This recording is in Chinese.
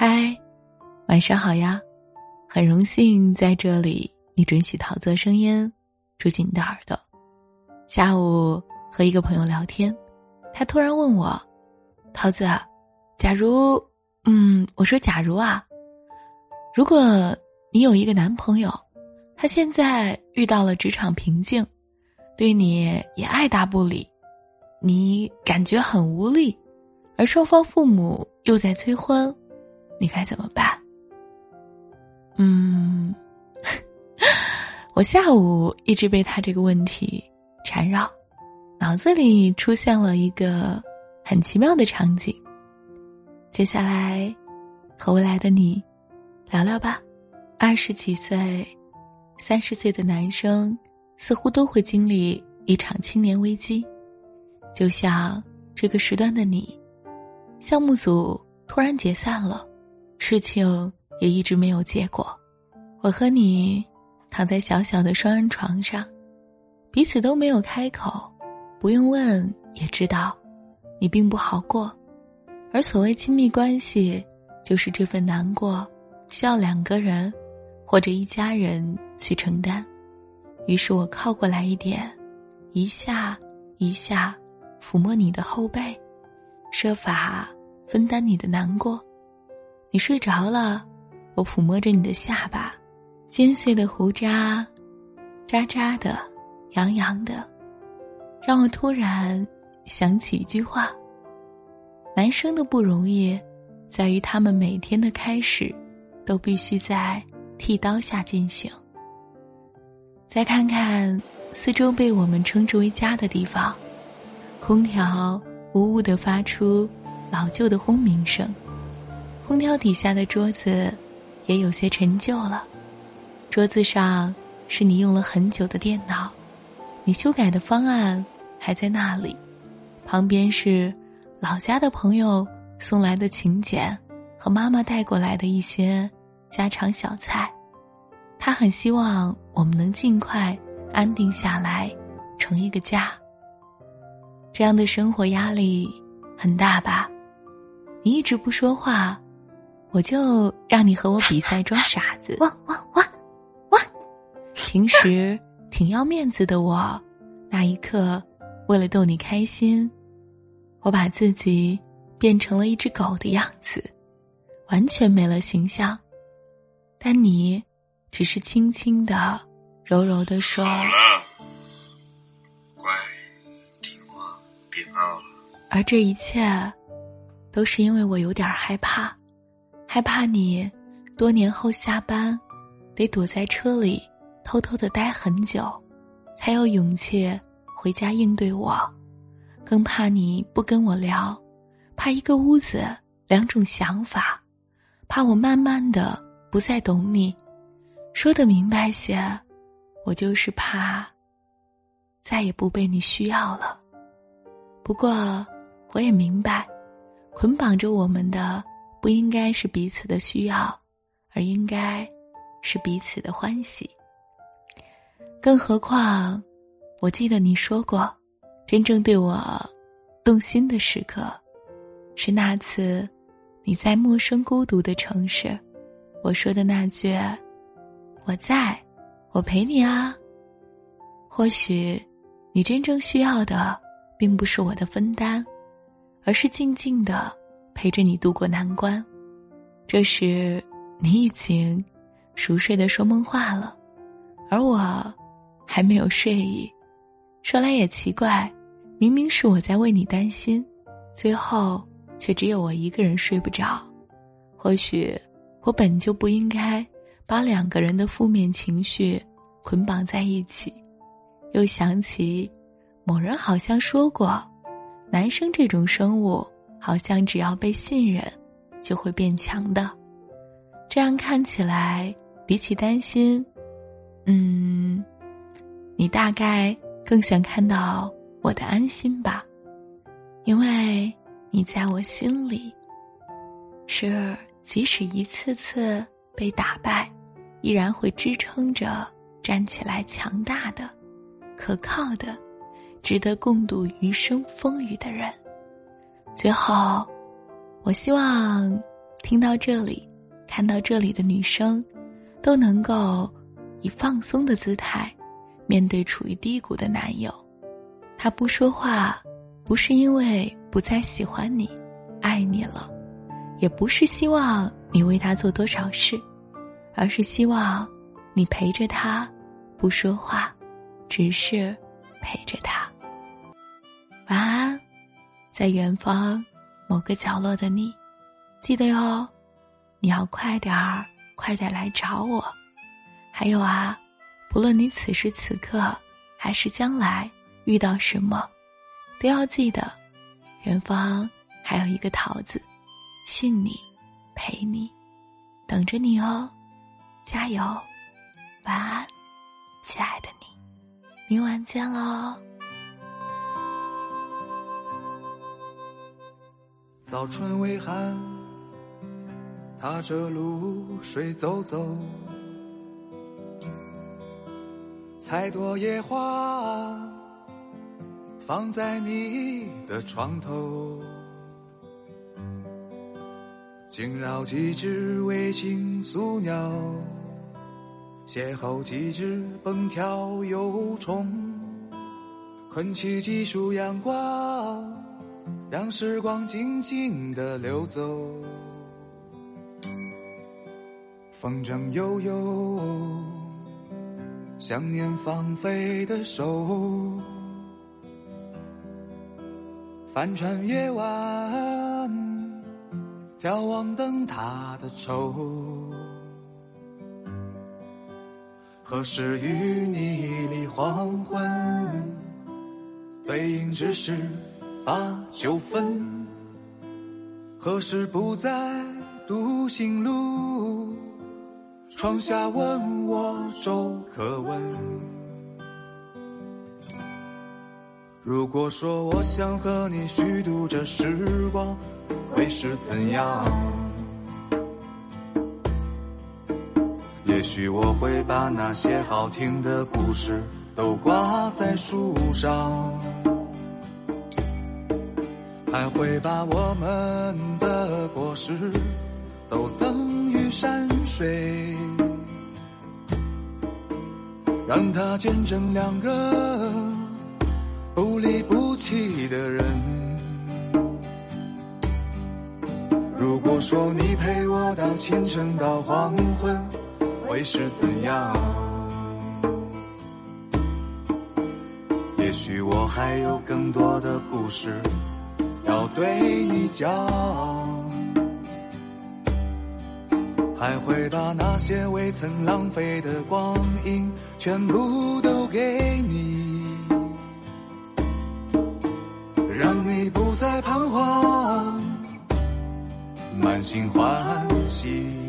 嗨，晚上好呀！很荣幸在这里，你准许桃子声音住进你的耳朵。下午和一个朋友聊天，他突然问我：“桃子，假如……嗯，我说假如啊，如果你有一个男朋友，他现在遇到了职场瓶颈，对你也爱答不理，你感觉很无力，而双方父母又在催婚。”你该怎么办？嗯，我下午一直被他这个问题缠绕，脑子里出现了一个很奇妙的场景。接下来，和未来的你聊聊吧。二十几岁、三十岁的男生似乎都会经历一场青年危机，就像这个时段的你，项目组突然解散了。事情也一直没有结果，我和你躺在小小的双人床上，彼此都没有开口，不用问也知道，你并不好过，而所谓亲密关系，就是这份难过需要两个人或者一家人去承担。于是我靠过来一点，一下一下抚摸你的后背，设法分担你的难过。你睡着了，我抚摸着你的下巴，尖碎的胡渣，渣渣的，痒痒的，让我突然想起一句话：男生的不容易，在于他们每天的开始，都必须在剃刀下进行。再看看四周被我们称之为家的地方，空调呜呜的发出老旧的轰鸣声。空调底下的桌子也有些陈旧了，桌子上是你用了很久的电脑，你修改的方案还在那里，旁边是老家的朋友送来的请柬和妈妈带过来的一些家常小菜，他很希望我们能尽快安定下来，成一个家。这样的生活压力很大吧？你一直不说话。我就让你和我比赛装傻子，汪汪汪汪！平时挺要面子的我，那一刻为了逗你开心，我把自己变成了一只狗的样子，完全没了形象。但你只是轻轻的、柔柔的说：“好了，乖，听话，别闹了。”而这一切，都是因为我有点害怕。害怕你多年后下班，得躲在车里偷偷的待很久，才有勇气回家应对我；更怕你不跟我聊，怕一个屋子两种想法，怕我慢慢的不再懂你。说的明白些，我就是怕再也不被你需要了。不过，我也明白，捆绑着我们的。不应该是彼此的需要，而应该是彼此的欢喜。更何况，我记得你说过，真正对我动心的时刻，是那次你在陌生孤独的城市，我说的那句“我在，我陪你啊”。或许，你真正需要的，并不是我的分担，而是静静的。陪着你度过难关，这时你已经熟睡的说梦话了，而我还没有睡意。说来也奇怪，明明是我在为你担心，最后却只有我一个人睡不着。或许我本就不应该把两个人的负面情绪捆绑在一起。又想起某人好像说过，男生这种生物。好像只要被信任，就会变强的。这样看起来，比起担心，嗯，你大概更想看到我的安心吧，因为你在我心里，是即使一次次被打败，依然会支撑着站起来强大的、可靠的、值得共度余生风雨的人。最后，我希望听到这里，看到这里的女生，都能够以放松的姿态面对处于低谷的男友。他不说话，不是因为不再喜欢你、爱你了，也不是希望你为他做多少事，而是希望你陪着他，不说话，只是陪着他。晚安，在远方某个角落的你，记得哟，你要快点儿，快点儿来找我。还有啊，不论你此时此刻还是将来。遇到什么，都要记得，远方还有一个桃子，信你，陪你，等着你哦，加油，晚安，亲爱的你，明晚见喽。早春微寒，踏着露水走走，采朵野花。放在你的床头，惊扰几只卫星宿鸟，邂逅几只蹦跳游虫，困起几束阳光，让时光静静的流走。风筝悠悠，想念放飞的手。帆船夜晚，眺望灯塔的愁。何时与你离黄昏？对影只是八九分。何时不再独行路？窗下问我粥可温。如果说我想和你虚度这时光，会是怎样？也许我会把那些好听的故事都挂在树上，还会把我们的果实都赠予山水，让它见证两个。不离不弃的人。如果说你陪我到清晨到黄昏，会是怎样？也许我还有更多的故事要对你讲，还会把那些未曾浪费的光阴全部都给你。让你不再彷徨，满心欢喜。